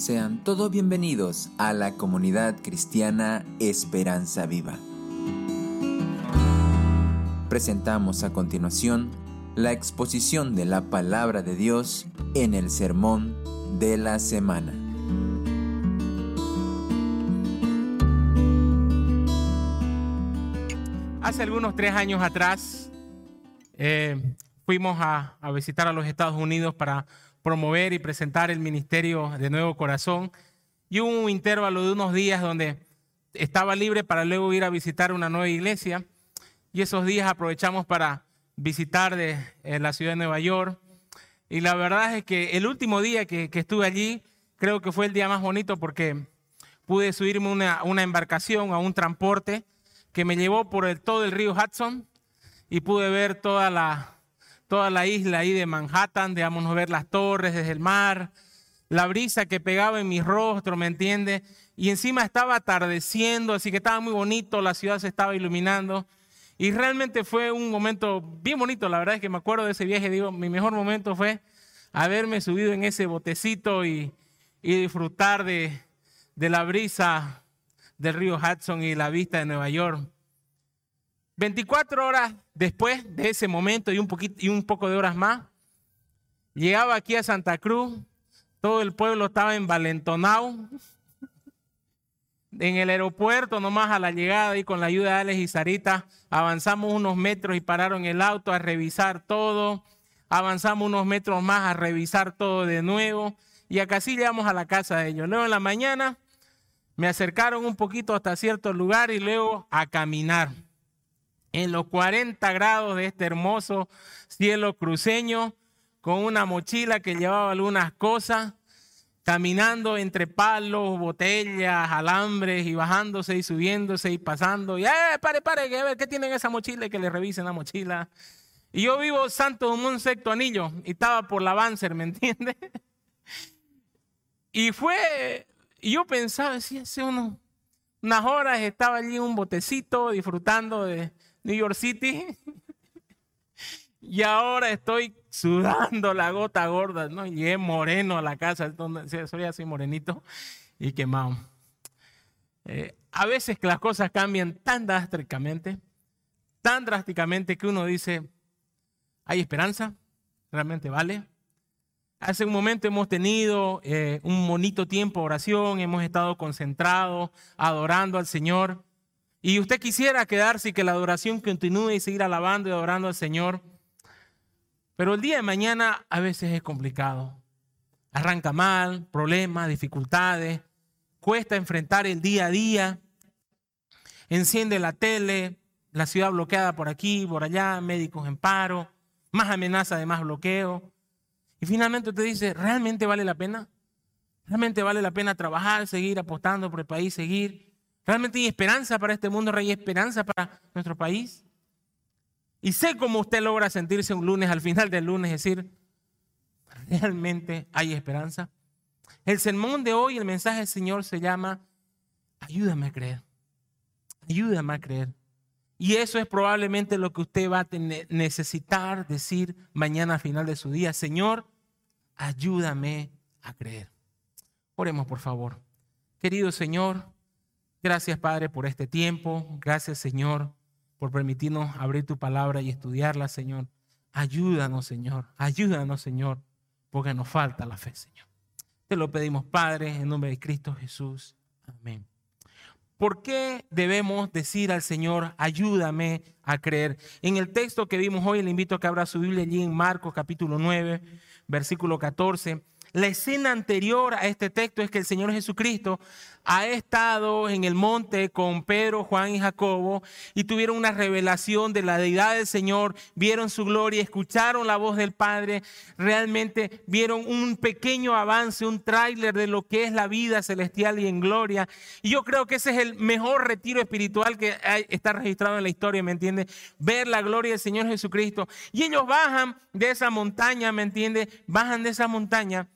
Sean todos bienvenidos a la comunidad cristiana Esperanza Viva. Presentamos a continuación la exposición de la palabra de Dios en el sermón de la semana. Hace algunos tres años atrás eh, fuimos a, a visitar a los Estados Unidos para promover y presentar el ministerio de Nuevo Corazón. Y hubo un intervalo de unos días donde estaba libre para luego ir a visitar una nueva iglesia. Y esos días aprovechamos para visitar de, la ciudad de Nueva York. Y la verdad es que el último día que, estuve allí, creo que fue el día más bonito porque pude subirme a una, embarcación, a un transporte que me llevó por todo el río Hudson y pude ver toda la, toda la isla ahí de Manhattan, digamos, ver las torres desde el mar, la brisa que pegaba en mi rostro, ¿me entiende? Y encima estaba atardeciendo, así que estaba muy bonito, la ciudad se estaba iluminando. Y realmente fue un momento bien bonito, la verdad es que me acuerdo de ese viaje, digo, mi mejor momento fue haberme subido en ese botecito y, disfrutar de la brisa del río Hudson y la vista de Nueva York. 24 horas después de ese momento y un, poquito, y un poco de horas más, llegaba aquí a Santa Cruz, todo el pueblo estaba envalentonado. En el aeropuerto, nomás a la llegada y con la ayuda de Alex y Sarita, avanzamos unos metros y pararon el auto a revisar todo. Avanzamos unos metros más a revisar todo de nuevo. Y acá sí llegamos a la casa de ellos. Luego en la mañana me acercaron un poquito hasta cierto lugar y luego a caminar en los 40 grados de este hermoso cielo cruceño, con una mochila que llevaba algunas cosas, caminando entre palos, botellas, alambres y bajándose y subiéndose y pasando. Y, eh, pare, pare, que a ver qué tienen esa mochila y que le revisen la mochila. Y yo vivo Santo un Sexto Anillo y estaba por la Banzer, ¿me entiende? Y fue, y yo pensaba, decía, hace unas horas estaba allí en un botecito disfrutando de, New York City. y ahora estoy sudando la gota gorda, ¿no? Llegué moreno a la casa, soy así morenito y quemado. Eh, a veces que las cosas cambian tan drásticamente, tan drásticamente que uno dice, hay esperanza, realmente vale. Hace un momento hemos tenido eh, un bonito tiempo de oración, hemos estado concentrados, adorando al Señor. Y usted quisiera quedarse y que la adoración continúe y seguir alabando y adorando al Señor. Pero el día de mañana a veces es complicado. Arranca mal, problemas, dificultades, cuesta enfrentar el día a día. Enciende la tele, la ciudad bloqueada por aquí, por allá, médicos en paro, más amenaza de más bloqueo. Y finalmente usted dice, ¿realmente vale la pena? ¿Realmente vale la pena trabajar, seguir apostando por el país, seguir? ¿Realmente hay esperanza para este mundo? ¿Hay esperanza para nuestro país? Y sé cómo usted logra sentirse un lunes, al final del lunes, decir, ¿realmente hay esperanza? El sermón de hoy, el mensaje del Señor se llama, ayúdame a creer, ayúdame a creer. Y eso es probablemente lo que usted va a necesitar decir mañana al final de su día, Señor, ayúdame a creer. Oremos, por favor. Querido Señor, Gracias, Padre, por este tiempo. Gracias, Señor, por permitirnos abrir tu palabra y estudiarla, Señor. Ayúdanos, Señor. Ayúdanos, Señor, porque nos falta la fe, Señor. Te lo pedimos, Padre, en nombre de Cristo Jesús. Amén. ¿Por qué debemos decir al Señor, ayúdame a creer? En el texto que vimos hoy, le invito a que abra su Biblia allí en Marcos capítulo 9, versículo 14. La escena anterior a este texto es que el Señor Jesucristo ha estado en el monte con Pedro, Juan y Jacobo y tuvieron una revelación de la deidad del Señor, vieron su gloria, escucharon la voz del Padre, realmente vieron un pequeño avance, un tráiler de lo que es la vida celestial y en gloria. Y yo creo que ese es el mejor retiro espiritual que está registrado en la historia, ¿me entiende? Ver la gloria del Señor Jesucristo. Y ellos bajan de esa montaña, ¿me entiende? Bajan de esa montaña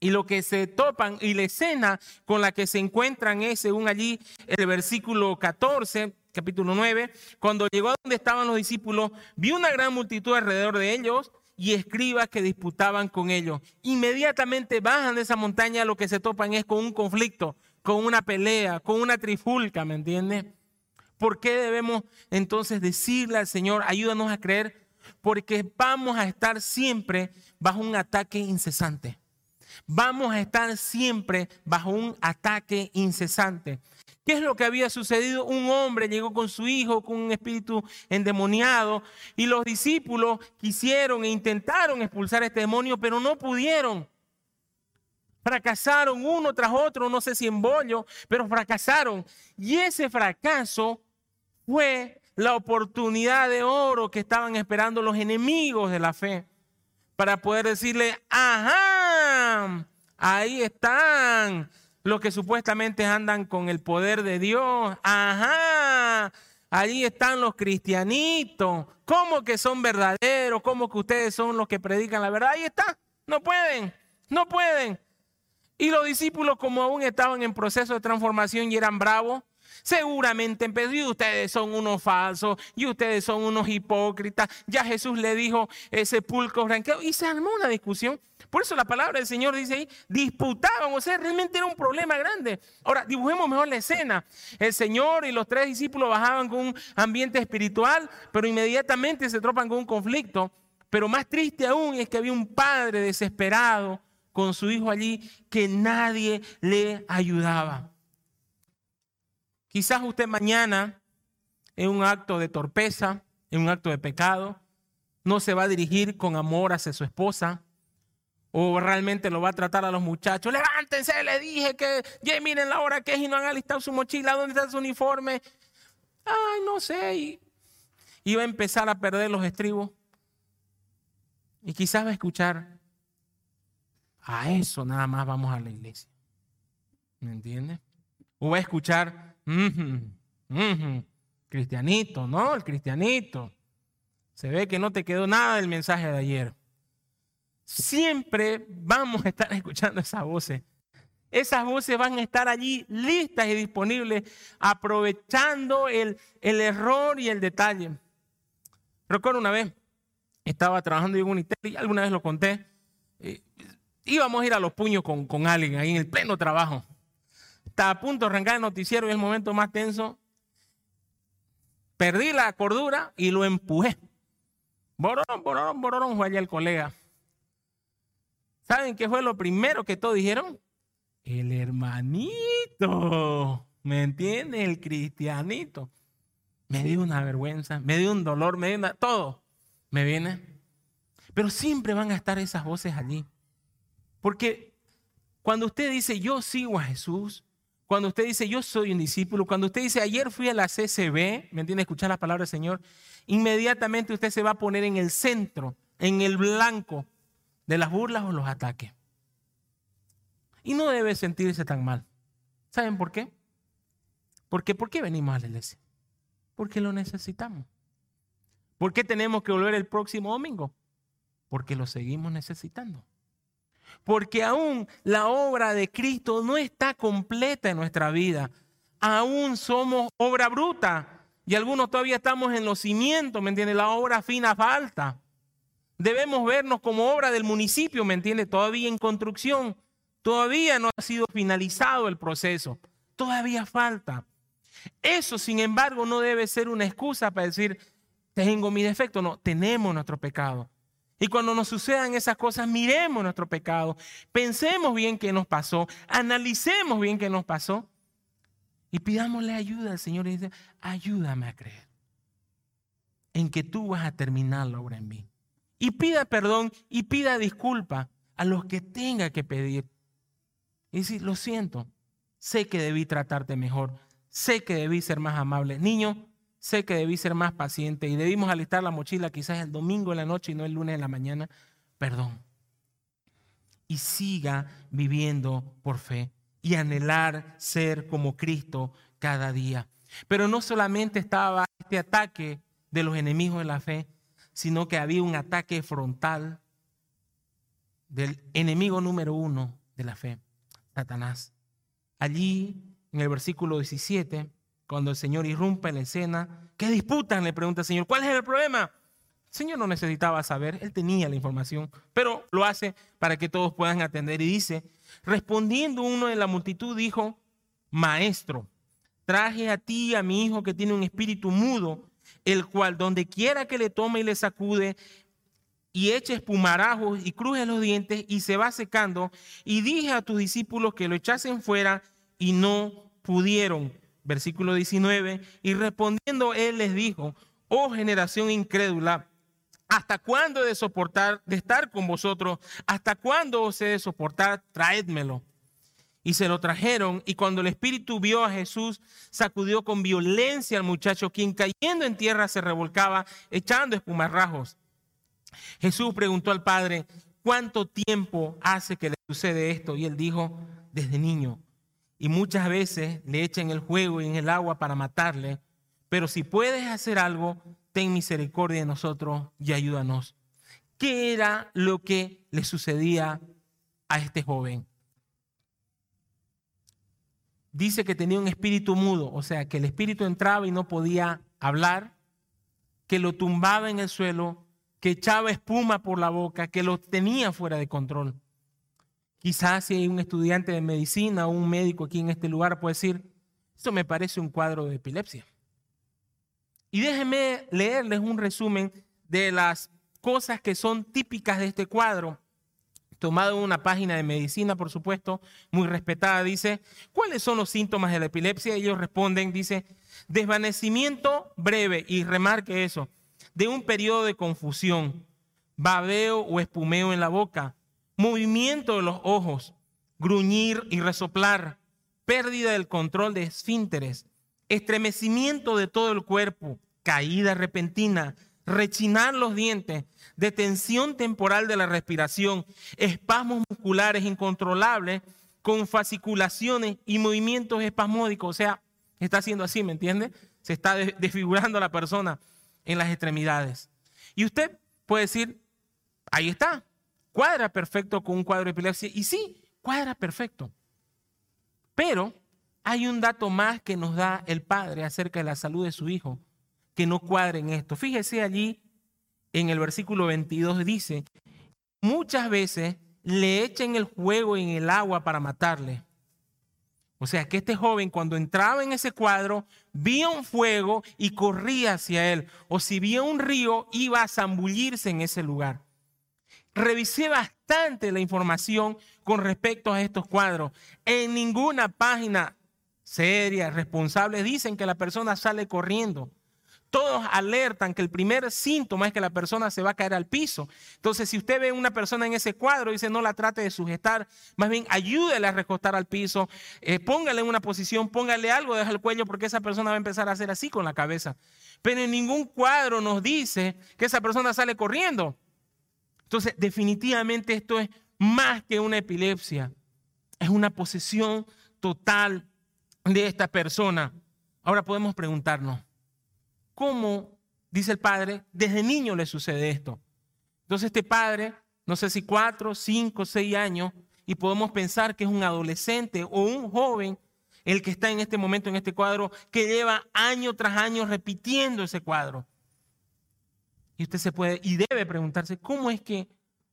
y lo que se topan y la escena con la que se encuentran es, según allí, el versículo 14, capítulo 9, cuando llegó a donde estaban los discípulos, vio una gran multitud alrededor de ellos y escribas que disputaban con ellos. Inmediatamente bajan de esa montaña, lo que se topan es con un conflicto, con una pelea, con una trifulca, ¿me entiendes? ¿Por qué debemos entonces decirle al Señor, ayúdanos a creer? Porque vamos a estar siempre bajo un ataque incesante. Vamos a estar siempre bajo un ataque incesante. ¿Qué es lo que había sucedido? Un hombre llegó con su hijo con un espíritu endemoniado y los discípulos quisieron e intentaron expulsar a este demonio, pero no pudieron. Fracasaron uno tras otro, no sé si en bollo, pero fracasaron. Y ese fracaso fue la oportunidad de oro que estaban esperando los enemigos de la fe para poder decirle, ajá, ahí están los que supuestamente andan con el poder de Dios. Ajá, allí están los cristianitos. ¿Cómo que son verdaderos? ¿Cómo que ustedes son los que predican la verdad? Ahí está. No pueden, no pueden. Y los discípulos, como aún estaban en proceso de transformación y eran bravos, seguramente empezó, y ustedes son unos falsos, y ustedes son unos hipócritas. Ya Jesús le dijo, ese pulco ranqueado, y se armó una discusión. Por eso la palabra del Señor dice ahí, disputaban, o sea, realmente era un problema grande. Ahora, dibujemos mejor la escena. El Señor y los tres discípulos bajaban con un ambiente espiritual, pero inmediatamente se tropan con un conflicto. Pero más triste aún es que había un padre desesperado con su hijo allí que nadie le ayudaba. Quizás usted mañana, en un acto de torpeza, en un acto de pecado, no se va a dirigir con amor hacia su esposa, o realmente lo va a tratar a los muchachos. Levántense, le dije que miren la hora que es y no han alistado su mochila, ¿dónde está su uniforme? Ay, no sé. Y, va a empezar a perder los estribos. Y quizás va a escuchar, a eso nada más vamos a la iglesia. ¿Me entiende? O va a escuchar, cristianito, ¿no? El cristianito. Se ve que no te quedó nada del mensaje de ayer siempre vamos a estar escuchando esas voces. Esas voces van a estar allí listas y disponibles, aprovechando el, error y el detalle. Recuerdo una vez, estaba trabajando en un y alguna vez lo conté, eh, íbamos a ir a los puños con, con alguien ahí en el pleno trabajo. Estaba a punto de arrancar el noticiero y el momento más tenso. Perdí la cordura y lo empujé. Borón, borón, borón, fue allá el colega. ¿Saben qué fue lo primero que todos dijeron? El hermanito. ¿Me entiende? El cristianito. Me dio una vergüenza, me dio un dolor, me dio una, todo. ¿Me viene? Pero siempre van a estar esas voces allí. Porque cuando usted dice yo sigo a Jesús, cuando usted dice yo soy un discípulo, cuando usted dice ayer fui a la CCB, ¿me entiende? Escuchar la palabra del Señor, inmediatamente usted se va a poner en el centro, en el blanco de las burlas o los ataques. Y no debe sentirse tan mal. ¿Saben por qué? Porque ¿por qué venimos a la iglesia? Porque lo necesitamos. ¿Por qué tenemos que volver el próximo domingo? Porque lo seguimos necesitando. Porque aún la obra de Cristo no está completa en nuestra vida. Aún somos obra bruta. Y algunos todavía estamos en los cimientos, ¿me entiendes? La obra fina falta. Debemos vernos como obra del municipio, ¿me entiende? Todavía en construcción. Todavía no ha sido finalizado el proceso. Todavía falta. Eso, sin embargo, no debe ser una excusa para decir, tengo mi defecto. No, tenemos nuestro pecado. Y cuando nos sucedan esas cosas, miremos nuestro pecado, pensemos bien qué nos pasó, analicemos bien qué nos pasó y pidámosle ayuda al Señor y dice, ayúdame a creer en que tú vas a terminar la obra en mí y pida perdón y pida disculpa a los que tenga que pedir. Y decir, lo siento, sé que debí tratarte mejor, sé que debí ser más amable. Niño, sé que debí ser más paciente y debimos alistar la mochila quizás el domingo en la noche y no el lunes en la mañana. Perdón. Y siga viviendo por fe y anhelar ser como Cristo cada día. Pero no solamente estaba este ataque de los enemigos de la fe, sino que había un ataque frontal del enemigo número uno de la fe, Satanás. Allí, en el versículo 17, cuando el Señor irrumpe en la escena, ¿qué disputan? Le pregunta el Señor, ¿cuál es el problema? Señor no necesitaba saber, él tenía la información, pero lo hace para que todos puedan atender. Y dice, respondiendo uno de la multitud, dijo, Maestro, traje a ti a mi hijo que tiene un espíritu mudo, el cual donde quiera que le tome y le sacude, y eche espumarajos y cruje los dientes y se va secando. Y dije a tus discípulos que lo echasen fuera y no pudieron. Versículo 19. Y respondiendo él les dijo, oh generación incrédula, ¿hasta cuándo he de soportar, de estar con vosotros? ¿Hasta cuándo os he de soportar? Traédmelo. Y se lo trajeron, y cuando el espíritu vio a Jesús, sacudió con violencia al muchacho, quien cayendo en tierra se revolcaba, echando espumarrajos. Jesús preguntó al padre, ¿cuánto tiempo hace que le sucede esto? Y él dijo, desde niño. Y muchas veces le echan el juego y en el agua para matarle, pero si puedes hacer algo, ten misericordia de nosotros y ayúdanos. ¿Qué era lo que le sucedía a este joven? Dice que tenía un espíritu mudo, o sea, que el espíritu entraba y no podía hablar, que lo tumbaba en el suelo, que echaba espuma por la boca, que lo tenía fuera de control. Quizás si hay un estudiante de medicina o un médico aquí en este lugar puede decir, esto me parece un cuadro de epilepsia. Y déjenme leerles un resumen de las cosas que son típicas de este cuadro tomado una página de medicina, por supuesto, muy respetada, dice, ¿cuáles son los síntomas de la epilepsia? Ellos responden, dice, desvanecimiento breve, y remarque eso, de un periodo de confusión, babeo o espumeo en la boca, movimiento de los ojos, gruñir y resoplar, pérdida del control de esfínteres, estremecimiento de todo el cuerpo, caída repentina, rechinar los dientes, detención temporal de la respiración, espasmos musculares incontrolables con fasciculaciones y movimientos espasmódicos. O sea, está haciendo así, ¿me entiende? Se está desfigurando la persona en las extremidades. Y usted puede decir, ahí está, cuadra perfecto con un cuadro de epilepsia. Y sí, cuadra perfecto. Pero hay un dato más que nos da el padre acerca de la salud de su hijo que no cuadren esto. Fíjese allí en el versículo 22 dice, muchas veces le echan el juego en el agua para matarle. O sea que este joven cuando entraba en ese cuadro, vía un fuego y corría hacia él. O si vía un río, iba a zambullirse en ese lugar. Revisé bastante la información con respecto a estos cuadros. En ninguna página seria, responsable, dicen que la persona sale corriendo todos alertan que el primer síntoma es que la persona se va a caer al piso. Entonces, si usted ve a una persona en ese cuadro, dice no la trate de sujetar, más bien ayúdele a recostar al piso, eh, póngale en una posición, póngale algo deja el cuello, porque esa persona va a empezar a hacer así con la cabeza. Pero en ningún cuadro nos dice que esa persona sale corriendo. Entonces, definitivamente esto es más que una epilepsia, es una posesión total de esta persona. Ahora podemos preguntarnos, cómo, dice el padre, desde niño le sucede esto. Entonces este padre, no sé si cuatro, cinco, seis años, y podemos pensar que es un adolescente o un joven el que está en este momento en este cuadro, que lleva año tras año repitiendo ese cuadro. Y usted se puede y debe preguntarse, ¿cómo es que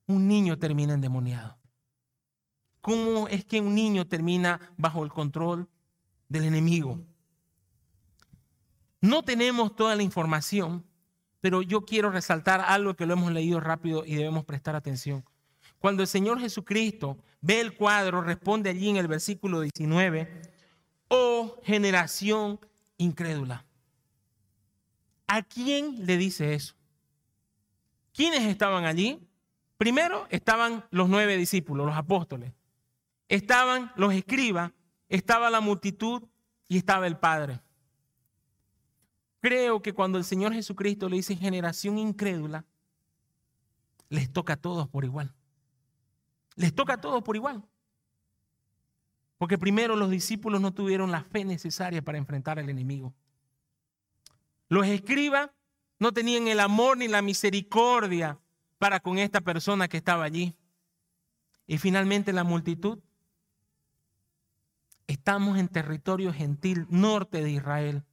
un niño termina endemoniado? ¿Cómo es que un niño termina bajo el control del enemigo? No tenemos toda la información, pero yo quiero resaltar algo que lo hemos leído rápido y debemos prestar atención. Cuando el Señor Jesucristo ve el cuadro, responde allí en el versículo 19, oh generación incrédula. ¿A quién le dice eso? ¿Quiénes estaban allí? Primero estaban los nueve discípulos, los apóstoles. Estaban los escribas, estaba la multitud y estaba el Padre. Creo que cuando el Señor Jesucristo le dice generación incrédula, les toca a todos por igual. Les toca a todos por igual. Porque primero los discípulos no tuvieron la fe necesaria para enfrentar al enemigo. Los escribas no tenían el amor ni la misericordia para con esta persona que estaba allí. Y finalmente la multitud. Estamos en territorio gentil norte de Israel.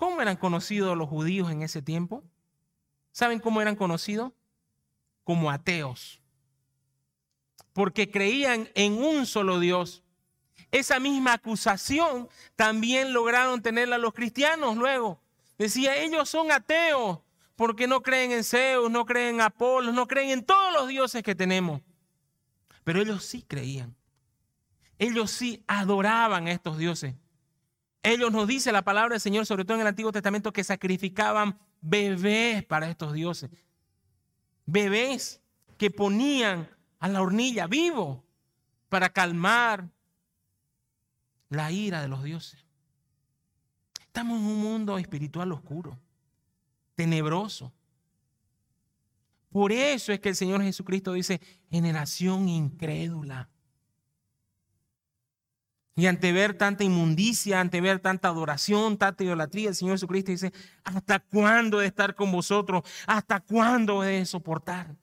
¿Cómo eran conocidos los judíos en ese tiempo? ¿Saben cómo eran conocidos? Como ateos. Porque creían en un solo Dios. Esa misma acusación también lograron tenerla los cristianos luego. Decía, ellos son ateos porque no creen en Zeus, no creen en Apolo, no creen en todos los dioses que tenemos. Pero ellos sí creían. Ellos sí adoraban a estos dioses. Ellos nos dice la palabra del Señor, sobre todo en el Antiguo Testamento, que sacrificaban bebés para estos dioses. Bebés que ponían a la hornilla vivo para calmar la ira de los dioses. Estamos en un mundo espiritual oscuro, tenebroso. Por eso es que el Señor Jesucristo dice, generación incrédula. Y ante ver tanta inmundicia, ante ver tanta adoración, tanta idolatría, el Señor Jesucristo dice, ¿hasta cuándo he de estar con vosotros? ¿Hasta cuándo he de soportar?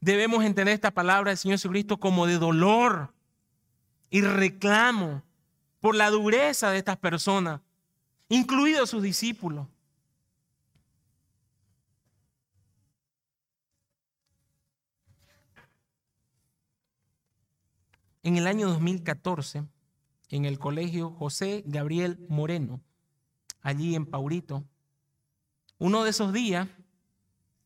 Debemos entender esta palabra del Señor Jesucristo como de dolor y reclamo por la dureza de estas personas, incluidos sus discípulos. En el año 2014, en el colegio José Gabriel Moreno, allí en Paurito, uno de esos días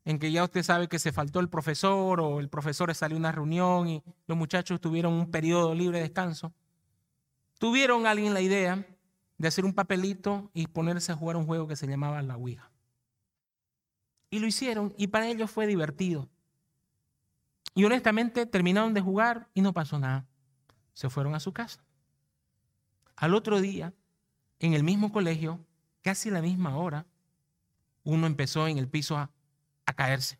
en que ya usted sabe que se faltó el profesor o el profesor salió a una reunión y los muchachos tuvieron un periodo libre de descanso, tuvieron alguien la idea de hacer un papelito y ponerse a jugar un juego que se llamaba la Ouija. Y lo hicieron y para ellos fue divertido. Y honestamente terminaron de jugar y no pasó nada se fueron a su casa. Al otro día, en el mismo colegio, casi a la misma hora, uno empezó en el piso a, caerse.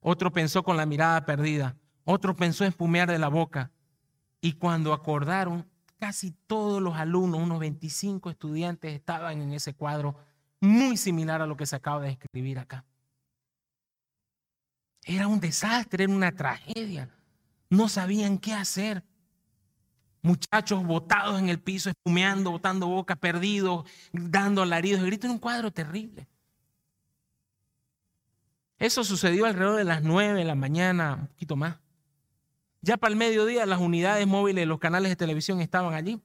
Otro pensó con la mirada perdida. Otro pensó en espumear de la boca. Y cuando acordaron, casi todos los alumnos, unos 25 estudiantes, estaban en ese cuadro muy similar a lo que se acaba de escribir acá. Era un desastre, era una tragedia. No sabían qué hacer. Muchachos botados en el piso, espumeando, botando boca, perdidos, dando alaridos y gritos en un cuadro terrible. Eso sucedió alrededor de las nueve de la mañana, un poquito más. Ya para el mediodía las unidades móviles los canales de televisión estaban allí.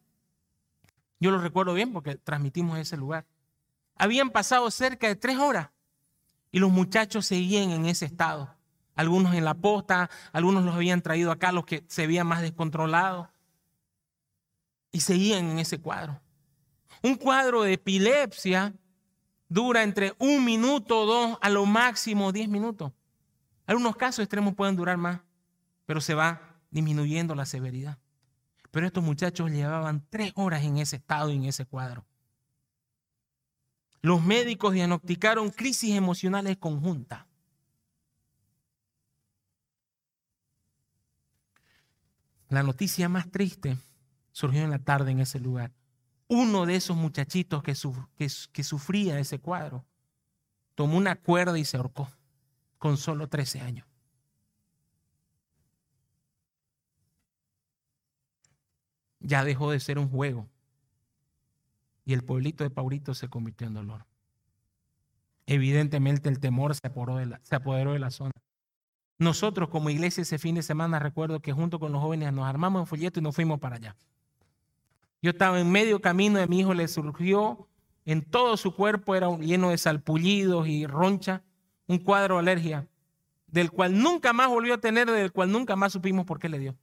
Yo lo recuerdo bien porque transmitimos ese lugar. Habían pasado cerca de tres horas y los muchachos seguían en ese estado. Algunos en la posta, algunos los habían traído acá, los que se veían más descontrolados y seguían en ese cuadro. Un cuadro de epilepsia dura entre un minuto dos, a lo máximo diez minutos. Algunos casos extremos pueden durar más, pero se va disminuyendo la severidad. Pero estos muchachos llevaban tres horas en ese estado y en ese cuadro. Los médicos diagnosticaron crisis emocionales conjuntas. La noticia más triste surgió en la tarde en ese lugar. Uno de esos muchachitos que, sufría ese cuadro tomó una cuerda y se ahorcó con solo 13 años. Ya dejó de ser un juego y el pueblito de Paurito se convirtió en dolor. Evidentemente el temor se apoderó, de la, se apoderó de la zona. Nosotros como iglesia ese fin de semana recuerdo que junto con los jóvenes nos armamos en folleto y nos fuimos para allá. Yo estaba en medio camino y mi hijo le surgió en todo su cuerpo, era lleno de salpullidos y roncha, un cuadro de alergia, del cual nunca más volvió a tener, del cual nunca más supimos por qué le dio.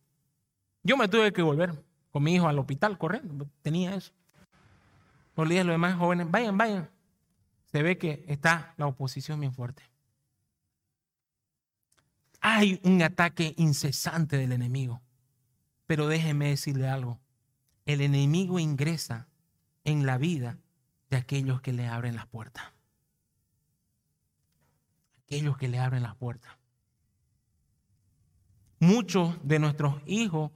Yo me tuve que volver con mi hijo al hospital corriendo, tenía eso. Por día los demás jóvenes, vayan, vayan. Se ve que está la oposición bien fuerte. Hay un ataque incesante del enemigo. Pero déjeme decirle algo el enemigo ingresa en la vida de aquellos que le abren las puertas. Aquellos que le abren las puertas. Muchos de nuestros hijos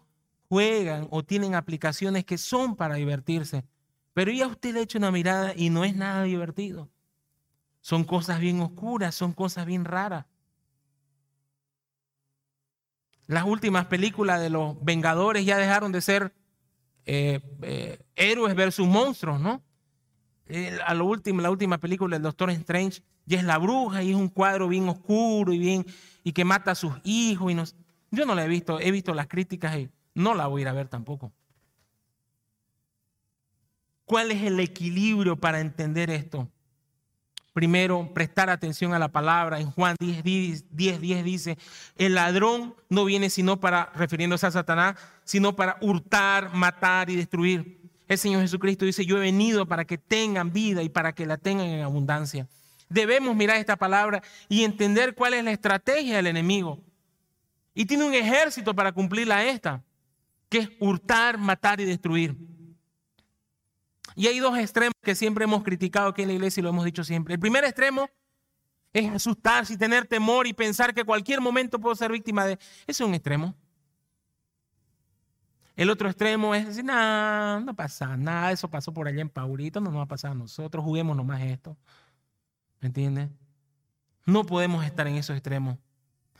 juegan o tienen aplicaciones que son para divertirse, pero ya usted le echa una mirada y no es nada divertido. Son cosas bien oscuras, son cosas bien raras. Las últimas películas de los Vengadores ya dejaron de ser eh, eh, héroes versus monstruos, ¿no? a lo último, la última película del Doctor Strange y es la bruja y es un cuadro bien oscuro y bien y que mata a sus hijos y nos, yo no la he visto, he visto las críticas y no la voy a ir a ver tampoco. ¿Cuál es el equilibrio para entender esto? Primero, prestar atención a la palabra. En Juan 10, 10, 10, dice, el ladrón no viene sino para, refiriéndose a Satanás, sino para hurtar, matar y destruir. El Señor Jesucristo dice, yo he venido para que tengan vida y para que la tengan en abundancia. Debemos mirar esta palabra y entender cuál es la estrategia del enemigo. Y tiene un ejército para cumplirla esta, que es hurtar, matar y destruir. Y hay dos extremos que siempre hemos criticado aquí en la iglesia y lo hemos dicho siempre. El primer extremo es asustarse y tener temor y pensar que cualquier momento puedo ser víctima de... Ese es un extremo. El otro extremo es decir, no, no pasa nada, eso pasó por allá en Paurito, no nos va a pasar a nosotros, juguemos nomás esto. ¿Me entiendes? No podemos estar en esos extremos.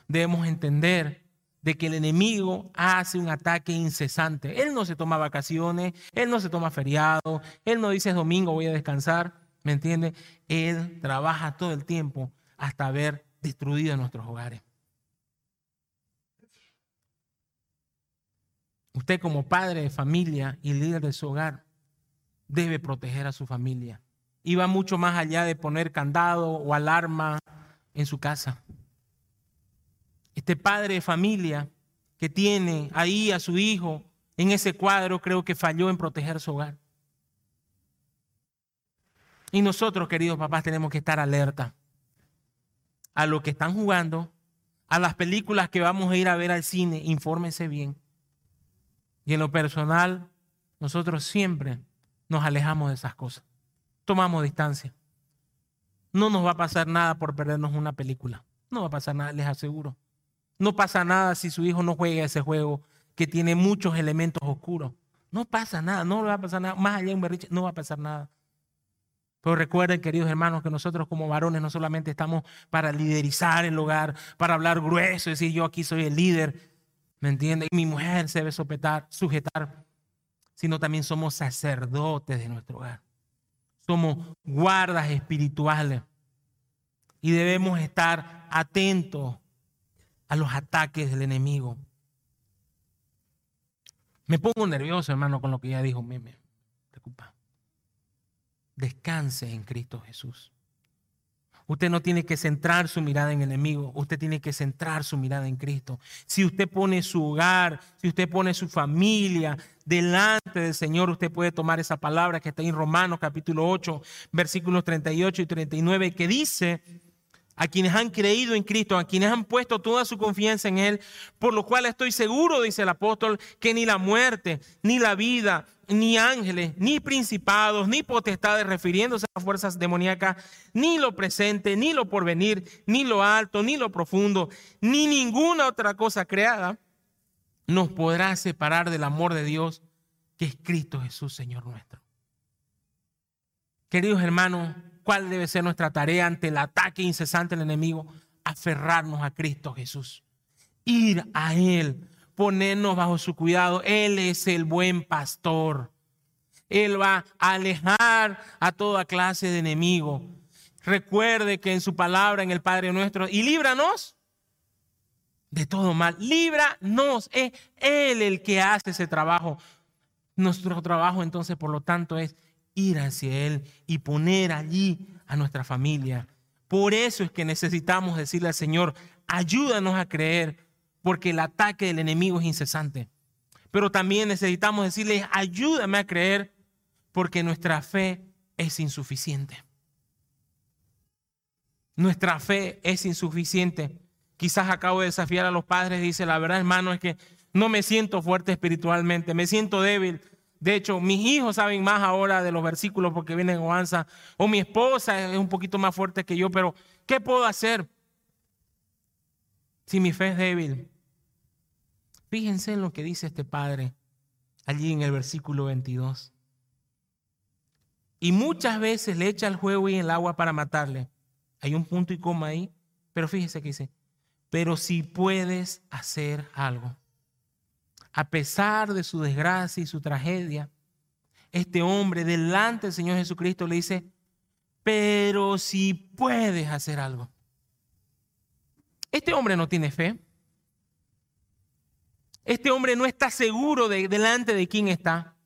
Debemos entender de que el enemigo hace un ataque incesante. Él no se toma vacaciones, él no se toma feriado, él no dice domingo voy a descansar, ¿me entiende? Él trabaja todo el tiempo hasta haber destruido nuestros hogares. Usted como padre de familia y líder de su hogar debe proteger a su familia. Y va mucho más allá de poner candado o alarma en su casa. Este padre de familia que tiene ahí a su hijo en ese cuadro creo que falló en proteger su hogar. Y nosotros, queridos papás, tenemos que estar alerta a lo que están jugando, a las películas que vamos a ir a ver al cine, infórmense bien. Y en lo personal, nosotros siempre nos alejamos de esas cosas. Tomamos distancia. No nos va a pasar nada por perdernos una película. No va a pasar nada, les aseguro. No pasa nada si su hijo no juega ese juego que tiene muchos elementos oscuros. No pasa nada, no va a pasar nada. Más allá de un berriche, no va a pasar nada. Pero recuerden, queridos hermanos, que nosotros como varones no solamente estamos para liderizar el hogar, para hablar grueso, decir yo aquí soy el líder, ¿me entiende? Y mi mujer se debe sujetar, sino también somos sacerdotes de nuestro hogar. Somos guardas espirituales y debemos estar atentos a los ataques del enemigo. Me pongo nervioso, hermano, con lo que ya dijo. Me, me preocupa. Descanse en Cristo Jesús. Usted no tiene que centrar su mirada en el enemigo, usted tiene que centrar su mirada en Cristo. Si usted pone su hogar, si usted pone su familia delante del Señor, usted puede tomar esa palabra que está en Romanos capítulo 8, versículos 38 y 39, que dice, a quienes han creído en Cristo, a quienes han puesto toda su confianza en Él, por lo cual estoy seguro, dice el apóstol, que ni la muerte, ni la vida, ni ángeles, ni principados, ni potestades, refiriéndose a las fuerzas demoníacas, ni lo presente, ni lo porvenir, ni lo alto, ni lo profundo, ni ninguna otra cosa creada, nos podrá separar del amor de Dios, que es Cristo Jesús, Señor nuestro. Queridos hermanos, ¿Cuál debe ser nuestra tarea ante el ataque incesante del enemigo? Aferrarnos a Cristo Jesús. Ir a Él, ponernos bajo su cuidado. Él es el buen pastor. Él va a alejar a toda clase de enemigo. Recuerde que en su palabra, en el Padre nuestro, y líbranos de todo mal. Líbranos. Es Él el que hace ese trabajo. Nuestro trabajo entonces, por lo tanto, es ir hacia Él y poner allí a nuestra familia. Por eso es que necesitamos decirle al Señor, ayúdanos a creer, porque el ataque del enemigo es incesante. Pero también necesitamos decirle, ayúdame a creer, porque nuestra fe es insuficiente. Nuestra fe es insuficiente. Quizás acabo de desafiar a los padres, dice, la verdad hermano es que no me siento fuerte espiritualmente, me siento débil, de hecho, mis hijos saben más ahora de los versículos porque vienen en Oanza. O mi esposa es un poquito más fuerte que yo, pero ¿qué puedo hacer si mi fe es débil? Fíjense en lo que dice este padre allí en el versículo 22. Y muchas veces le echa el juego y el agua para matarle. Hay un punto y coma ahí, pero fíjese que dice, pero si puedes hacer algo a pesar de su desgracia y su tragedia, este hombre delante del Señor Jesucristo le dice, pero si puedes hacer algo. Este hombre no tiene fe. Este hombre no está seguro de delante de quién está.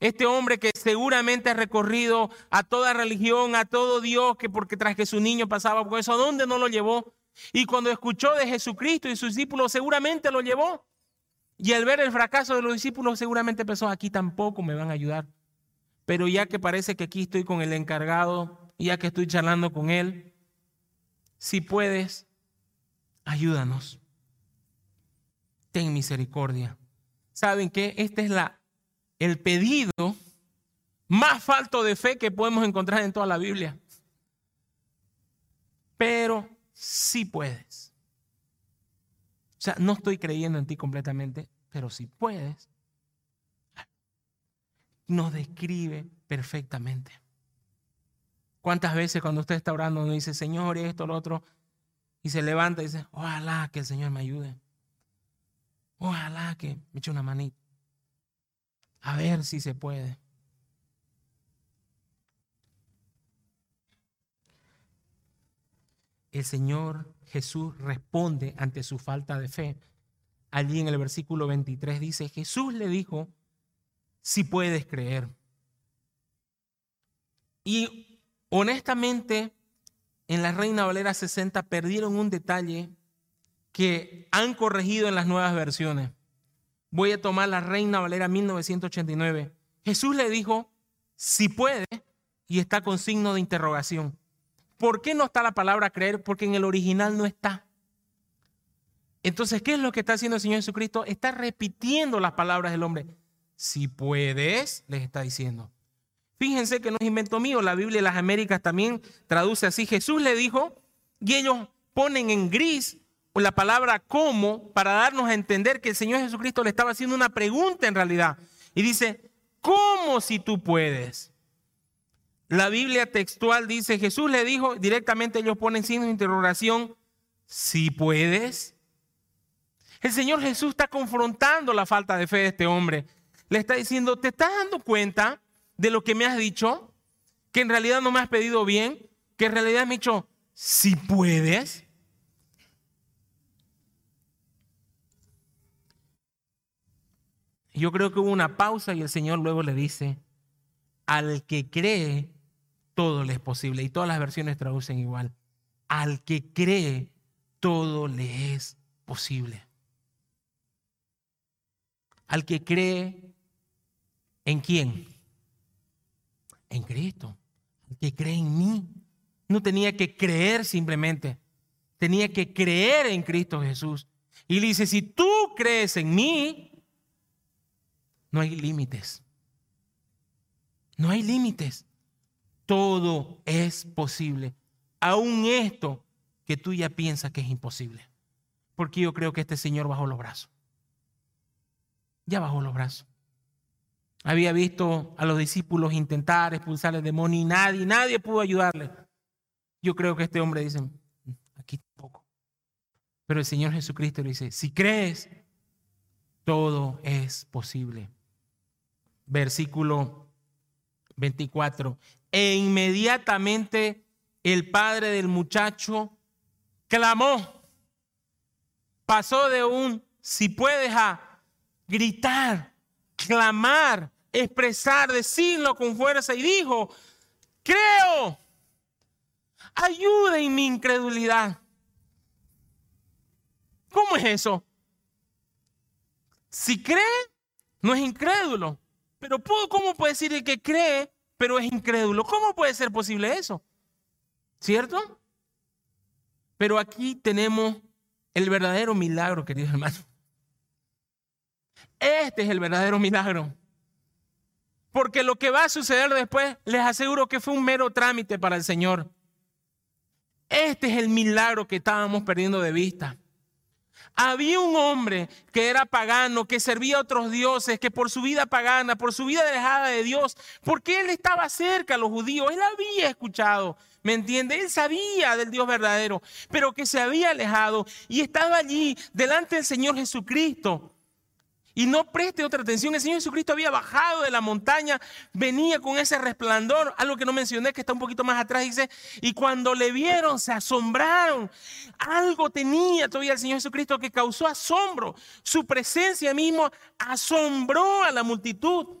Este hombre que seguramente ha recorrido a toda religión, a todo Dios, que porque tras que su niño pasaba por eso, ¿a dónde no lo llevó? Y cuando escuchó de Jesucristo y sus discípulos, seguramente lo llevó. Y al ver el fracaso de los discípulos, seguramente pensó, aquí tampoco me van a ayudar. Pero ya que parece que aquí estoy con el encargado, ya que estoy charlando con él, si puedes, ayúdanos. Ten misericordia. ¿Saben qué? Este es la, el pedido más falto de fe que podemos encontrar en toda la Biblia. Pero si puedes. O sea, no estoy creyendo en ti completamente, pero si puedes, nos describe perfectamente. ¿Cuántas veces cuando usted está orando uno dice, Señor, esto, lo otro, y se levanta y dice, ojalá que el Señor me ayude. Ojalá que me eche una manita. A ver si se puede. El Señor Jesús responde ante su falta de fe. Allí en el versículo 23 dice, Jesús le dijo, si puedes creer. Y honestamente, en la Reina Valera 60 perdieron un detalle que han corregido en las nuevas versiones. Voy a tomar la Reina Valera 1989. Jesús le dijo, si puede, y está con signo de interrogación. ¿Por qué no está la palabra creer? Porque en el original no está. Entonces, ¿qué es lo que está haciendo el Señor Jesucristo? Está repitiendo las palabras del hombre. Si puedes, les está diciendo. Fíjense que no es invento mío, la Biblia de las Américas también traduce así. Jesús le dijo, y ellos ponen en gris la palabra como para darnos a entender que el Señor Jesucristo le estaba haciendo una pregunta en realidad. Y dice, ¿cómo si tú puedes? La Biblia textual dice, Jesús le dijo, directamente ellos ponen signo de interrogación, si puedes. El Señor Jesús está confrontando la falta de fe de este hombre. Le está diciendo, ¿te estás dando cuenta de lo que me has dicho? Que en realidad no me has pedido bien, que en realidad me has dicho, si puedes. Yo creo que hubo una pausa y el Señor luego le dice, al que cree, todo le es posible. Y todas las versiones traducen igual. Al que cree, todo le es posible. Al que cree, ¿en quién? En Cristo. Al que cree en mí. No tenía que creer simplemente. Tenía que creer en Cristo Jesús. Y le dice, si tú crees en mí, no hay límites. No hay límites todo es posible. Aún esto que tú ya piensas que es imposible. Porque yo creo que este Señor bajó los brazos. Ya bajó los brazos. Había visto a los discípulos intentar expulsar el demonio y nadie, nadie pudo ayudarle. Yo creo que este hombre dice, mm, aquí tampoco. Pero el Señor Jesucristo le dice, si crees, todo es posible. Versículo 24. E inmediatamente el padre del muchacho clamó. Pasó de un, si puedes, a gritar, clamar, expresar, decirlo con fuerza y dijo, creo, ayuda en mi incredulidad. ¿Cómo es eso? Si cree, no es incrédulo. Pero ¿cómo puede decir el que cree pero es incrédulo. ¿Cómo puede ser posible eso? ¿Cierto? Pero aquí tenemos el verdadero milagro, queridos hermanos. Este es el verdadero milagro. Porque lo que va a suceder después, les aseguro que fue un mero trámite para el Señor. Este es el milagro que estábamos perdiendo de vista. Había un hombre que era pagano, que servía a otros dioses, que por su vida pagana, por su vida alejada de Dios, porque él estaba cerca a los judíos, él había escuchado, ¿me entiende? Él sabía del Dios verdadero, pero que se había alejado y estaba allí delante del Señor Jesucristo. Y no preste otra atención, el Señor Jesucristo había bajado de la montaña, venía con ese resplandor, algo que no mencioné, que está un poquito más atrás, dice, y cuando le vieron se asombraron. Algo tenía todavía el Señor Jesucristo que causó asombro. Su presencia mismo asombró a la multitud.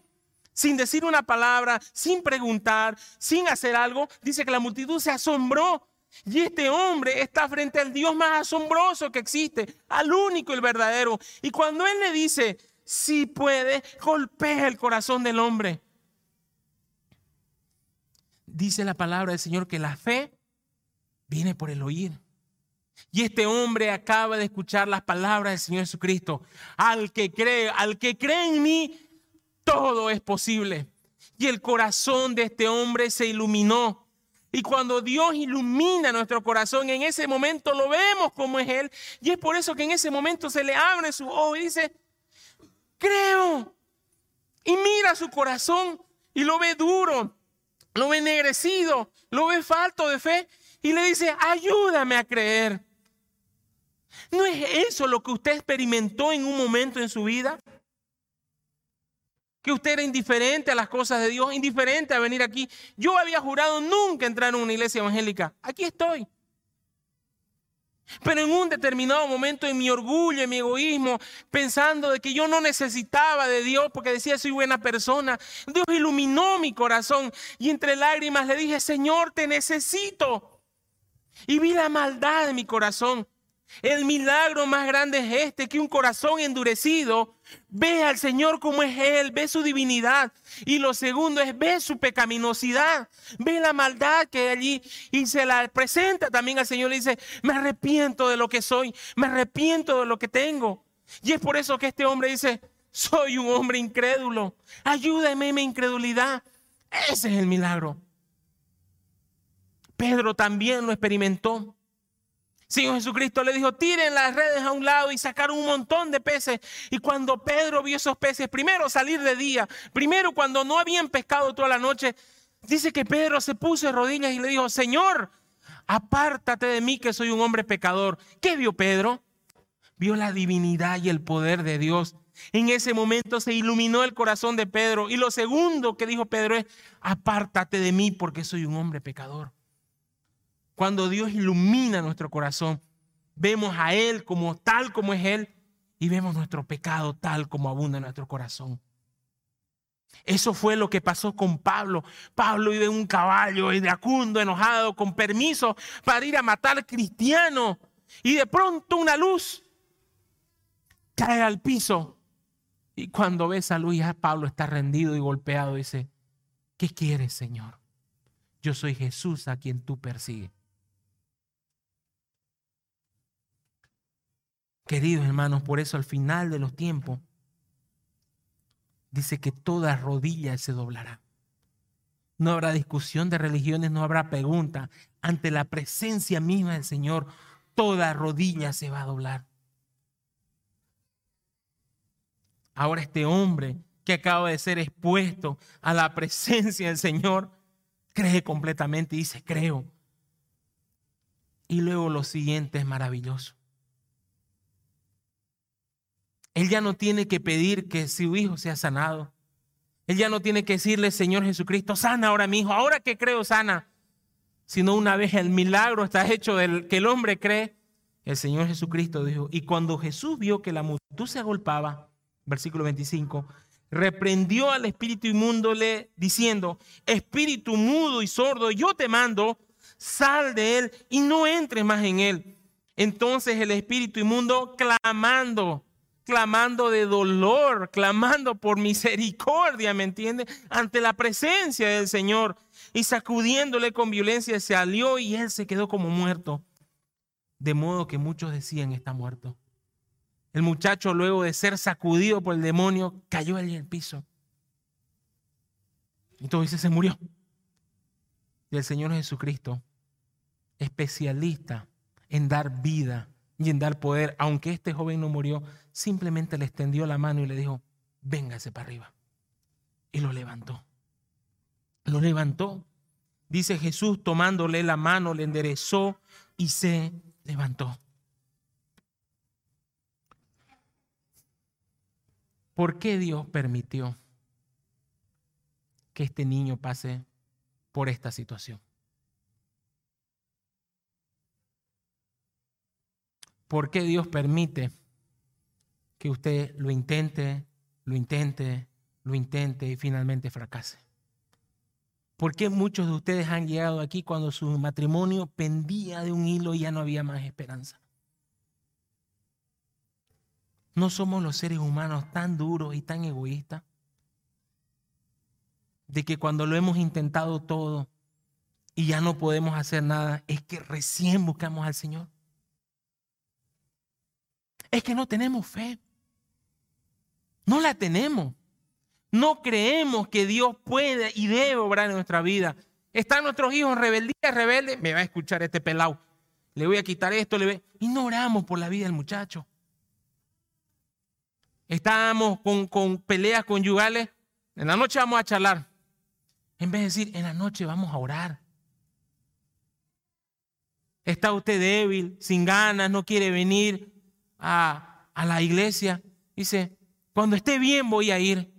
Sin decir una palabra, sin preguntar, sin hacer algo, dice que la multitud se asombró. Y este hombre está frente al Dios más asombroso que existe, al único y el verdadero. Y cuando Él le dice, si puede, golpea el corazón del hombre. Dice la palabra del Señor que la fe viene por el oír. Y este hombre acaba de escuchar las palabras del Señor Jesucristo. Al que cree, al que cree en mí, todo es posible. Y el corazón de este hombre se iluminó y cuando Dios ilumina nuestro corazón, en ese momento lo vemos como es Él. Y es por eso que en ese momento se le abre su ojo y dice, creo. Y mira su corazón y lo ve duro, lo ve ennegrecido, lo ve falto de fe. Y le dice, ayúdame a creer. ¿No es eso lo que usted experimentó en un momento en su vida? Que usted era indiferente a las cosas de Dios, indiferente a venir aquí. Yo había jurado nunca entrar en una iglesia evangélica. Aquí estoy. Pero en un determinado momento en mi orgullo, en mi egoísmo, pensando de que yo no necesitaba de Dios porque decía soy buena persona, Dios iluminó mi corazón y entre lágrimas le dije, Señor, te necesito. Y vi la maldad de mi corazón. El milagro más grande es este, que un corazón endurecido ve al Señor como es Él, ve su divinidad. Y lo segundo es ve su pecaminosidad, ve la maldad que hay allí y se la presenta también al Señor. Le dice, me arrepiento de lo que soy, me arrepiento de lo que tengo. Y es por eso que este hombre dice, soy un hombre incrédulo, ayúdame en mi incredulidad. Ese es el milagro. Pedro también lo experimentó. Señor Jesucristo le dijo, tiren las redes a un lado y sacaron un montón de peces. Y cuando Pedro vio esos peces, primero salir de día, primero cuando no habían pescado toda la noche, dice que Pedro se puso de rodillas y le dijo, Señor, apártate de mí que soy un hombre pecador. ¿Qué vio Pedro? Vio la divinidad y el poder de Dios. En ese momento se iluminó el corazón de Pedro. Y lo segundo que dijo Pedro es, apártate de mí porque soy un hombre pecador. Cuando Dios ilumina nuestro corazón, vemos a Él como tal como es Él y vemos nuestro pecado tal como abunda en nuestro corazón. Eso fue lo que pasó con Pablo. Pablo iba en un caballo iracundo, enojado, con permiso para ir a matar cristianos. Y de pronto una luz cae al piso. Y cuando ve esa luz, Pablo está rendido y golpeado. Dice, ¿qué quieres, Señor? Yo soy Jesús a quien tú persigues. Queridos hermanos, por eso al final de los tiempos dice que toda rodilla se doblará. No habrá discusión de religiones, no habrá pregunta. Ante la presencia misma del Señor, toda rodilla se va a doblar. Ahora este hombre que acaba de ser expuesto a la presencia del Señor, cree completamente y dice, creo. Y luego lo siguiente es maravilloso. Él ya no tiene que pedir que su hijo sea sanado. Él ya no tiene que decirle, Señor Jesucristo, sana ahora mi hijo, ahora que creo sana. Sino una vez el milagro está hecho del que el hombre cree, el Señor Jesucristo dijo, y cuando Jesús vio que la multitud se agolpaba, versículo 25, reprendió al espíritu inmundo diciendo, espíritu mudo y sordo, yo te mando, sal de él y no entres más en él. Entonces el espíritu inmundo clamando, clamando de dolor, clamando por misericordia, ¿me entiende? Ante la presencia del Señor y sacudiéndole con violencia se alió y él se quedó como muerto. De modo que muchos decían está muerto. El muchacho luego de ser sacudido por el demonio cayó en el piso. Entonces se murió. Y el Señor Jesucristo, especialista en dar vida y en dar poder, aunque este joven no murió, simplemente le extendió la mano y le dijo, véngase para arriba. Y lo levantó. Lo levantó. Dice Jesús tomándole la mano, le enderezó y se levantó. ¿por qué Dios permitió que este niño pase por esta situación? ¿Por qué Dios permite que usted lo intente, lo intente, lo intente y finalmente fracase? ¿Por qué muchos de ustedes han llegado aquí cuando su matrimonio pendía de un hilo y ya no había más esperanza? ¿No somos los seres humanos tan duros y tan egoístas? De que cuando lo hemos intentado todo y ya no podemos hacer nada, es que recién buscamos al Señor. Es que no tenemos fe. No la tenemos. No creemos que Dios puede y debe obrar en nuestra vida. Están nuestros hijos en rebeldía, rebelde. Me va a escuchar este pelado. Le voy a quitar esto. Le voy... Y no oramos por la vida del muchacho. Estábamos con, peleas conyugales. En la noche vamos a charlar. En vez de decir, en la noche vamos a orar. Está usted débil, sin ganas, no quiere venir a, a la iglesia. Dice, cuando esté bien voy a ir.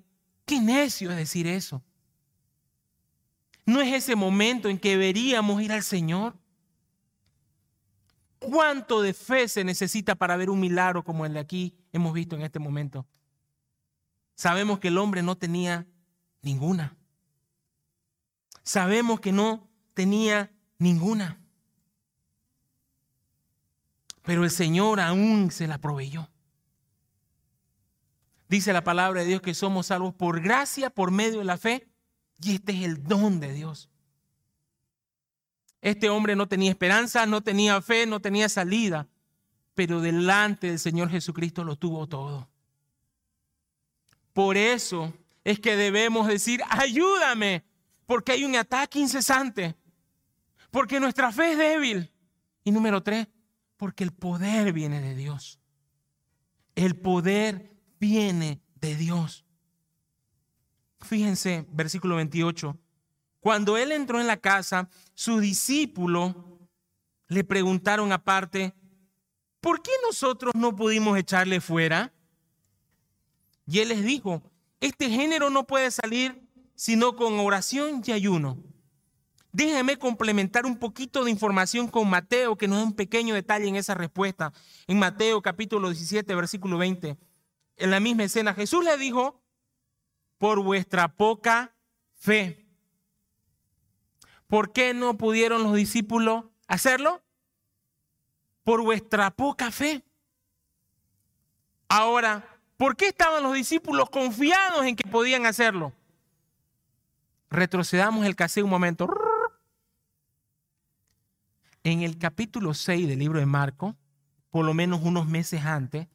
Qué necio es decir eso. ¿No es ese momento en que deberíamos ir al Señor? ¿Cuánto de fe se necesita para ver un milagro como el de aquí hemos visto en este momento? Sabemos que el hombre no tenía ninguna. Sabemos que no tenía ninguna. Pero el Señor aún se la proveyó. Dice la palabra de Dios que somos salvos por gracia, por medio de la fe, y este es el don de Dios. Este hombre no tenía esperanza, no tenía fe, no tenía salida, pero delante del Señor Jesucristo lo tuvo todo. Por eso es que debemos decir, ayúdame, porque hay un ataque incesante, porque nuestra fe es débil. Y número tres, porque el poder viene de Dios. El poder viene de Dios. Fíjense, versículo 28. Cuando él entró en la casa, sus discípulos le preguntaron aparte, ¿por qué nosotros no pudimos echarle fuera? Y él les dijo, este género no puede salir sino con oración y ayuno. Déjenme complementar un poquito de información con Mateo, que nos da un pequeño detalle en esa respuesta. En Mateo capítulo 17, versículo 20 en la misma escena, Jesús le dijo, por vuestra poca fe. ¿Por qué no pudieron los discípulos hacerlo? Por vuestra poca fe. Ahora, ¿por qué estaban los discípulos confiados en que podían hacerlo? Retrocedamos el casé un momento. En el capítulo 6 del libro de Marco, por lo menos unos meses antes,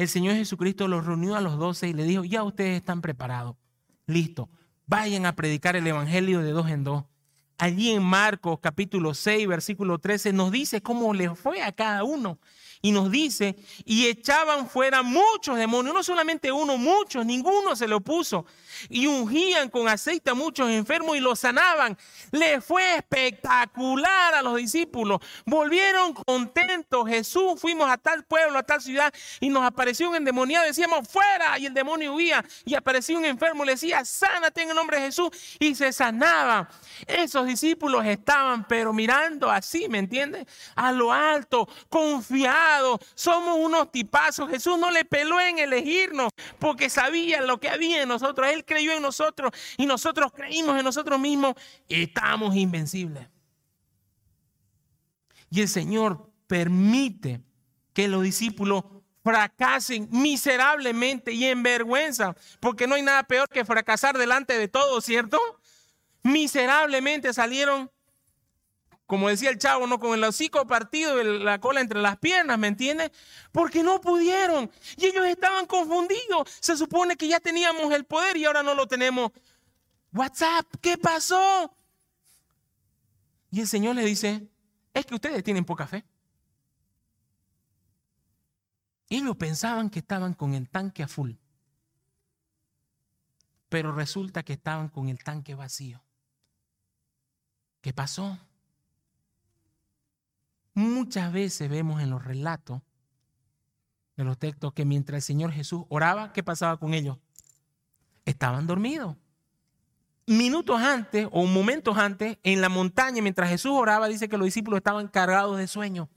el Señor Jesucristo los reunió a los doce y le dijo, ya ustedes están preparados, listo, vayan a predicar el Evangelio de dos en dos. Allí en Marcos capítulo 6, versículo 13, nos dice cómo le fue a cada uno y nos dice, y echaban fuera muchos demonios, no solamente uno, muchos, ninguno se lo opuso, y ungían con aceite a muchos enfermos y los sanaban. Le fue espectacular a los discípulos, volvieron contentos, Jesús, fuimos a tal pueblo, a tal ciudad, y nos apareció un endemoniado, decíamos, fuera, y el demonio huía, y apareció un enfermo, le decía, sánate en el nombre de Jesús, y se sanaba. Esos discípulos estaban, pero mirando así, ¿me entiendes? A lo alto, confiados somos unos tipazos. Jesús no le peló en elegirnos porque sabía lo que había en nosotros. Él creyó en nosotros y nosotros creímos en nosotros mismos estamos invencibles. Y el Señor permite que los discípulos fracasen miserablemente y en vergüenza, porque no hay nada peor que fracasar delante de todos, ¿cierto? Miserablemente salieron como decía el chavo, ¿no? Con el hocico partido y la cola entre las piernas, ¿me entiendes? Porque no pudieron. Y ellos estaban confundidos. Se supone que ya teníamos el poder y ahora no lo tenemos. WhatsApp, ¿qué pasó? Y el Señor le dice, es que ustedes tienen poca fe. Ellos pensaban que estaban con el tanque a full, pero resulta que estaban con el tanque vacío. ¿Qué pasó? Muchas veces vemos en los relatos de los textos que mientras el Señor Jesús oraba, ¿qué pasaba con ellos? Estaban dormidos. Minutos antes o momentos antes, en la montaña, mientras Jesús oraba, dice que los discípulos estaban cargados de sueño.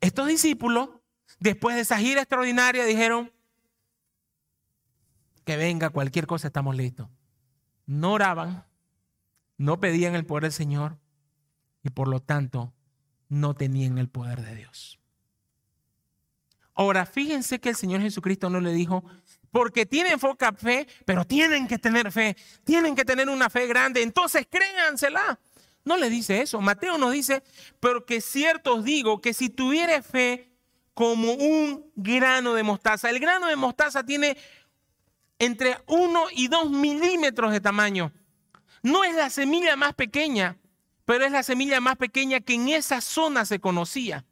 Estos discípulos, después de esa gira extraordinaria, dijeron, que venga cualquier cosa, estamos listos. No oraban, no pedían el poder del Señor y por lo tanto no tenían el poder de Dios. Ahora, fíjense que el Señor Jesucristo no le dijo, porque tienen poca fe, pero tienen que tener fe, tienen que tener una fe grande, entonces créansela. No le dice eso. Mateo nos dice, pero que cierto os digo que si tuviere fe como un grano de mostaza, el grano de mostaza tiene entre 1 y 2 milímetros de tamaño. No es la semilla más pequeña, pero es la semilla más pequeña que en esa zona se conocía.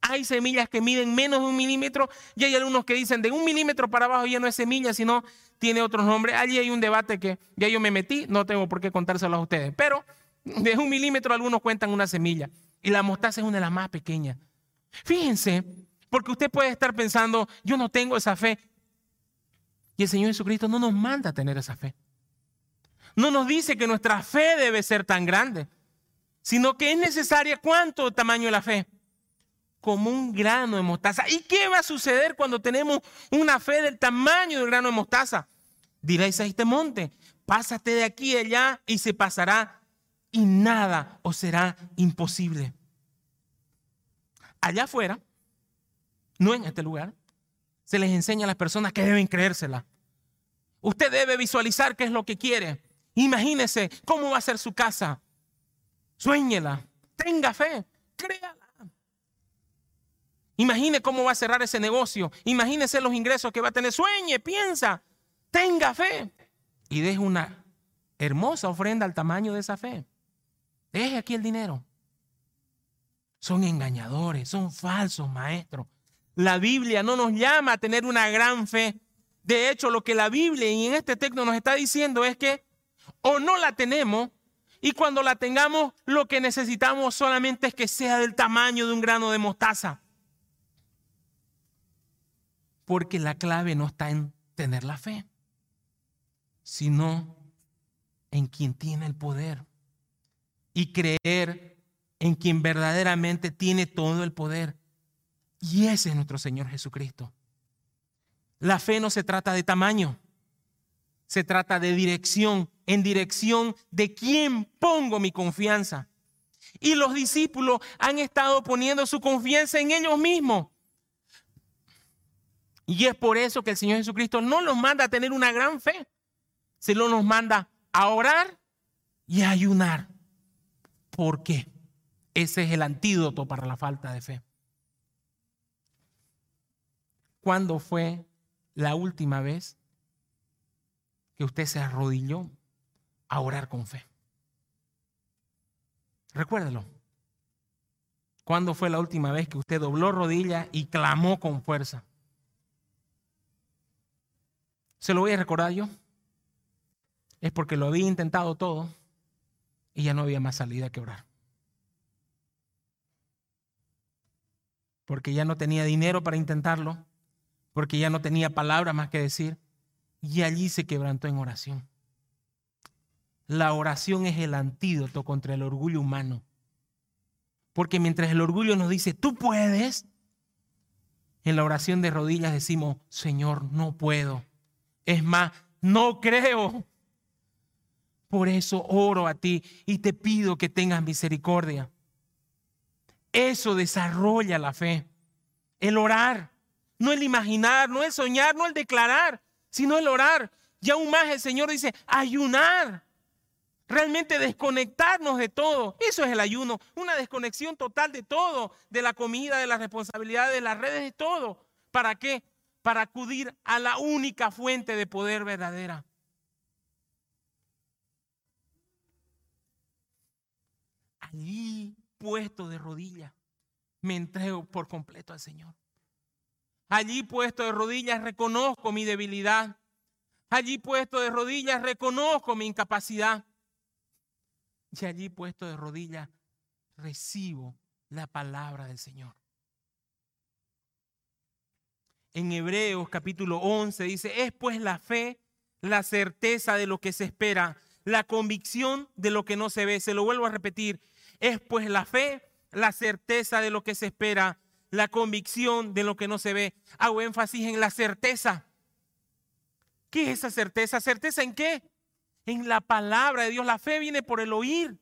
Hay semillas que miden menos de un milímetro y hay algunos que dicen de un milímetro para abajo ya no es semilla, sino tiene otros nombres. Allí hay un debate que ya yo me metí, no tengo por qué contárselo a ustedes, pero de un milímetro algunos cuentan una semilla y la mostaza es una de las más pequeñas. Fíjense, porque usted puede estar pensando, yo no tengo esa fe. Y el Señor Jesucristo no nos manda a tener esa fe. No nos dice que nuestra fe debe ser tan grande, sino que es necesaria cuánto tamaño de la fe. Como un grano de mostaza. ¿Y qué va a suceder cuando tenemos una fe del tamaño del grano de mostaza? Diréis a este monte, pásate de aquí y allá y se pasará y nada os será imposible. Allá afuera, no en este lugar, se les enseña a las personas que deben creérsela. Usted debe visualizar qué es lo que quiere. Imagínese cómo va a ser su casa. Suéñela. Tenga fe. Créala. Imagine cómo va a cerrar ese negocio. Imagínese los ingresos que va a tener. Sueñe, piensa. Tenga fe. Y deje una hermosa ofrenda al tamaño de esa fe. Deje aquí el dinero. Son engañadores, son falsos maestros. La Biblia no nos llama a tener una gran fe. De hecho, lo que la Biblia y en este texto nos está diciendo es que o no la tenemos y cuando la tengamos lo que necesitamos solamente es que sea del tamaño de un grano de mostaza. Porque la clave no está en tener la fe, sino en quien tiene el poder y creer en quien verdaderamente tiene todo el poder. Y ese es nuestro Señor Jesucristo. La fe no se trata de tamaño, se trata de dirección, en dirección de quién pongo mi confianza. Y los discípulos han estado poniendo su confianza en ellos mismos. Y es por eso que el Señor Jesucristo no los manda a tener una gran fe, sino nos manda a orar y a ayunar. ¿Por qué? Ese es el antídoto para la falta de fe. ¿Cuándo fue la última vez que usted se arrodilló a orar con fe? Recuérdelo. ¿Cuándo fue la última vez que usted dobló rodillas y clamó con fuerza? Se lo voy a recordar yo. Es porque lo había intentado todo y ya no había más salida que orar. Porque ya no tenía dinero para intentarlo porque ya no tenía palabras más que decir, y allí se quebrantó en oración. La oración es el antídoto contra el orgullo humano. Porque mientras el orgullo nos dice, tú puedes, en la oración de rodillas decimos, Señor, no puedo. Es más, no creo. Por eso oro a ti y te pido que tengas misericordia. Eso desarrolla la fe. El orar no el imaginar, no el soñar, no el declarar, sino el orar. Y aún más el Señor dice, ayunar. Realmente desconectarnos de todo. Eso es el ayuno. Una desconexión total de todo. De la comida, de las responsabilidades, de las redes, de todo. ¿Para qué? Para acudir a la única fuente de poder verdadera. Allí, puesto de rodillas, me entrego por completo al Señor. Allí puesto de rodillas reconozco mi debilidad. Allí puesto de rodillas reconozco mi incapacidad. Y allí puesto de rodillas recibo la palabra del Señor. en Hebreos capítulo 11, dice, es pues la fe, la certeza de lo que se espera, la convicción de lo que no se ve. Se lo vuelvo a repetir, es pues la fe, la certeza de lo que se espera, la convicción de lo que no se ve. Hago énfasis en la certeza. ¿Qué es esa certeza? ¿Certeza en qué? En la palabra de Dios. La fe viene por el oír,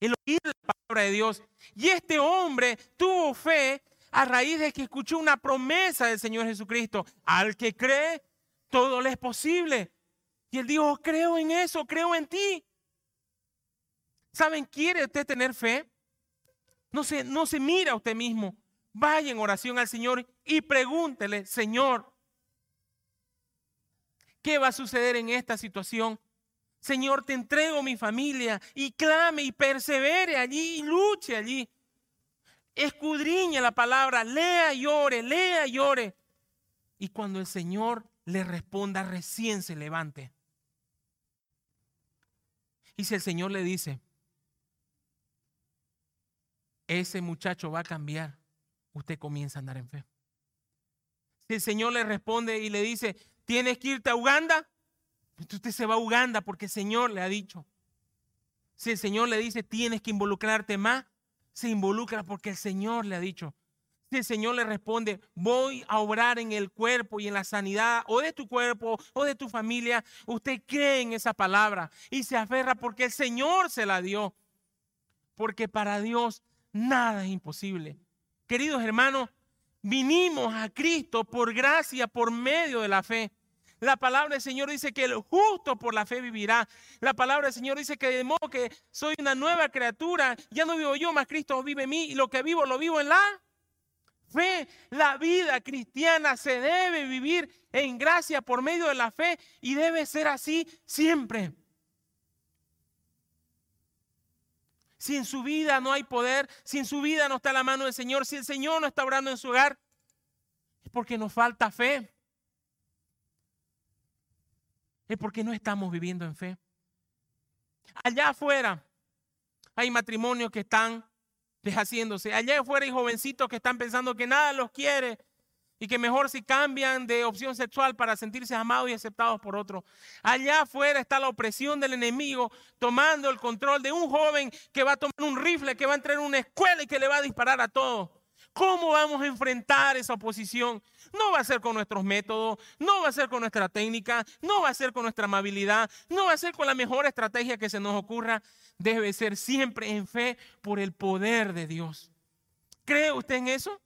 el oír la palabra de Dios. Y este hombre tuvo fe a raíz de que escuchó una promesa del Señor Jesucristo. Al que cree, todo le es posible. Y él dijo, creo en eso, creo en ti. ¿Saben? ¿Quiere usted tener fe? No se, no se mira a usted mismo. Vaya en oración al Señor y pregúntele, Señor, ¿qué va a suceder en esta situación? Señor, te entrego mi familia y clame y persevere allí y luche allí. Escudriñe la palabra, lea y ore, lea y ore. Y cuando el Señor le responda, recién se levante. Y si el Señor le dice, ese muchacho va a cambiar, usted comienza a andar en fe. Si el Señor le responde y le dice, tienes que irte a Uganda, usted se va a Uganda porque el Señor le ha dicho. Si el Señor le dice, tienes que involucrarte más, se involucra porque el Señor le ha dicho. Si el Señor le responde, voy a obrar en el cuerpo y en la sanidad o de tu cuerpo o de tu familia, usted cree en esa palabra y se aferra porque el Señor se la dio. Porque para Dios nada es imposible. Queridos hermanos, vinimos a Cristo por gracia, por medio de la fe. La palabra del Señor dice que el justo por la fe vivirá. La palabra del Señor dice que de modo que soy una nueva criatura, ya no vivo yo, más Cristo vive en mí y lo que vivo lo vivo en la fe. La vida cristiana se debe vivir en gracia por medio de la fe y debe ser así siempre. Si en su vida no hay poder, si en su vida no está la mano del Señor, si el Señor no está obrando en su hogar, es porque nos falta fe. Es porque no estamos viviendo en fe. Allá afuera hay matrimonios que están deshaciéndose. Allá afuera hay jovencitos que están pensando que nada los quiere y que mejor si cambian de opción sexual para sentirse amados y aceptados por otro. Allá afuera está la opresión del enemigo tomando el control de un joven que va a tomar un rifle, que va a entrar en una escuela y que le va a disparar a todos. ¿Cómo vamos a enfrentar esa oposición? No va a ser con nuestros métodos, no va a ser con nuestra técnica, no va a ser con nuestra amabilidad, no va a ser con la mejor estrategia que se nos ocurra. Debe ser siempre en fe por el poder de Dios. ¿Cree usted en eso?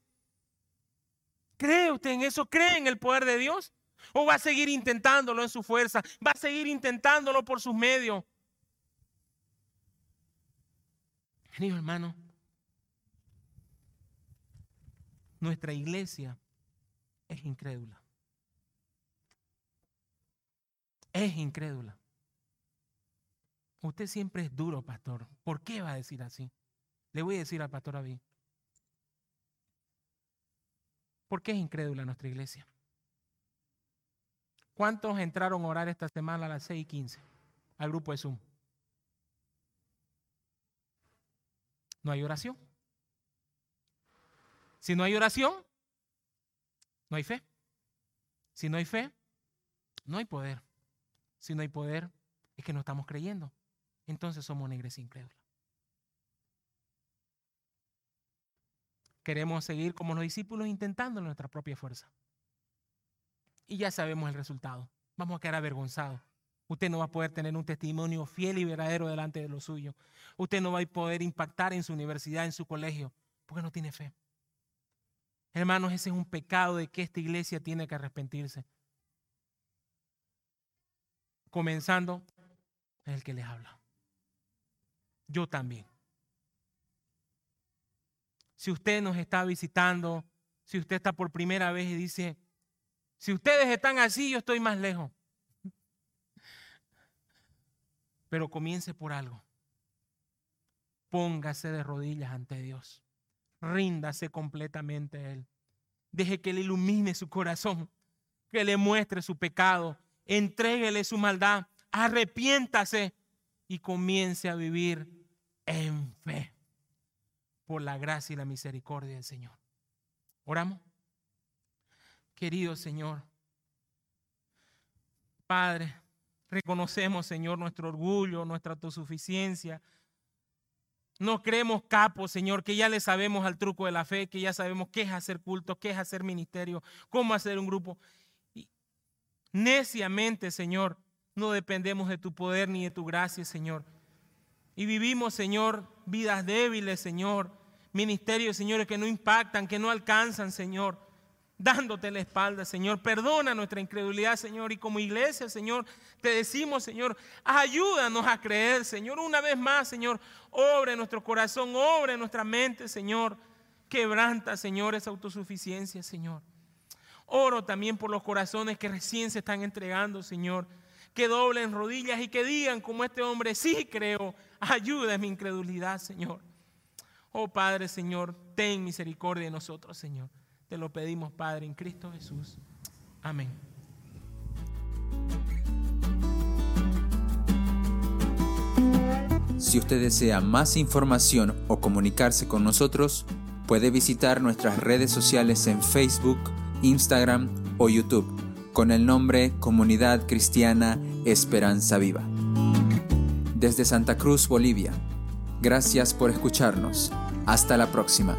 ¿Cree usted en eso? ¿Cree en el poder de Dios? ¿O va a seguir intentándolo en su fuerza? ¿Va a seguir intentándolo por sus medios? Querido hermano, nuestra iglesia es incrédula. Es incrédula. Usted siempre es duro, pastor. ¿Por qué va a decir así? Le voy a decir al pastor David. ¿Por qué es incrédula nuestra iglesia? ¿Cuántos entraron a orar esta semana a las 6 y 15 al grupo de Zoom? No hay oración. Si no hay oración, no hay fe. Si no hay fe, no hay poder. Si no hay poder, es que no estamos creyendo. Entonces somos una iglesia incrédula. Queremos seguir como los discípulos intentando nuestra propia fuerza. Y ya sabemos el resultado. Vamos a quedar avergonzados. Usted no va a poder tener un testimonio fiel y verdadero delante de lo suyo. Usted no va a poder impactar en su universidad, en su colegio, porque no tiene fe. Hermanos, ese es un pecado de que esta iglesia tiene que arrepentirse. Comenzando, el que les habla. Yo también. Si usted nos está visitando, si usted está por primera vez y dice, si ustedes están así, yo estoy más lejos. Pero comience por algo. Póngase de rodillas ante Dios ríndase completamente a Él. Deje que Él ilumine su corazón, que le muestre su pecado, entréguele su maldad, arrepiéntase y comience a vivir en fe por la gracia y la misericordia del Señor. Oramos. querido Señor. Padre, reconocemos, Señor, nuestro orgullo, nuestra autosuficiencia. No creemos capos, Señor, que ya le sabemos al truco de la fe, que ya sabemos qué es hacer culto, qué es hacer ministerio, cómo hacer un grupo. Neciamente, Señor, no dependemos de tu poder ni de tu gracia, Señor. Y vivimos, Señor, vidas débiles, Señor. Ministerios, Señores, que no impactan, que no alcanzan, Señor dándote la espalda, Señor. Perdona nuestra incredulidad, Señor. Y como iglesia, Señor, te decimos, Señor, ayúdanos a creer, Señor. Una vez más, Señor, obre nuestro corazón, obre nuestra mente, Señor. Quebranta, Señor, esa autosuficiencia, Señor. Oro también por los corazones que recién se están entregando, Señor. Que doblen rodillas y que digan como este hombre, sí creo, ayuda en mi incredulidad, Señor. Oh Padre, Señor, ten misericordia de nosotros, Señor. Te lo pedimos, Padre, en Cristo Jesús. Amén. Si usted desea más información o comunicarse con nosotros, puede visitar nuestras redes sociales en Facebook, Instagram o YouTube con el nombre Comunidad Cristiana Esperanza Viva. Desde Santa Cruz, Bolivia. Gracias por escucharnos. Hasta la próxima.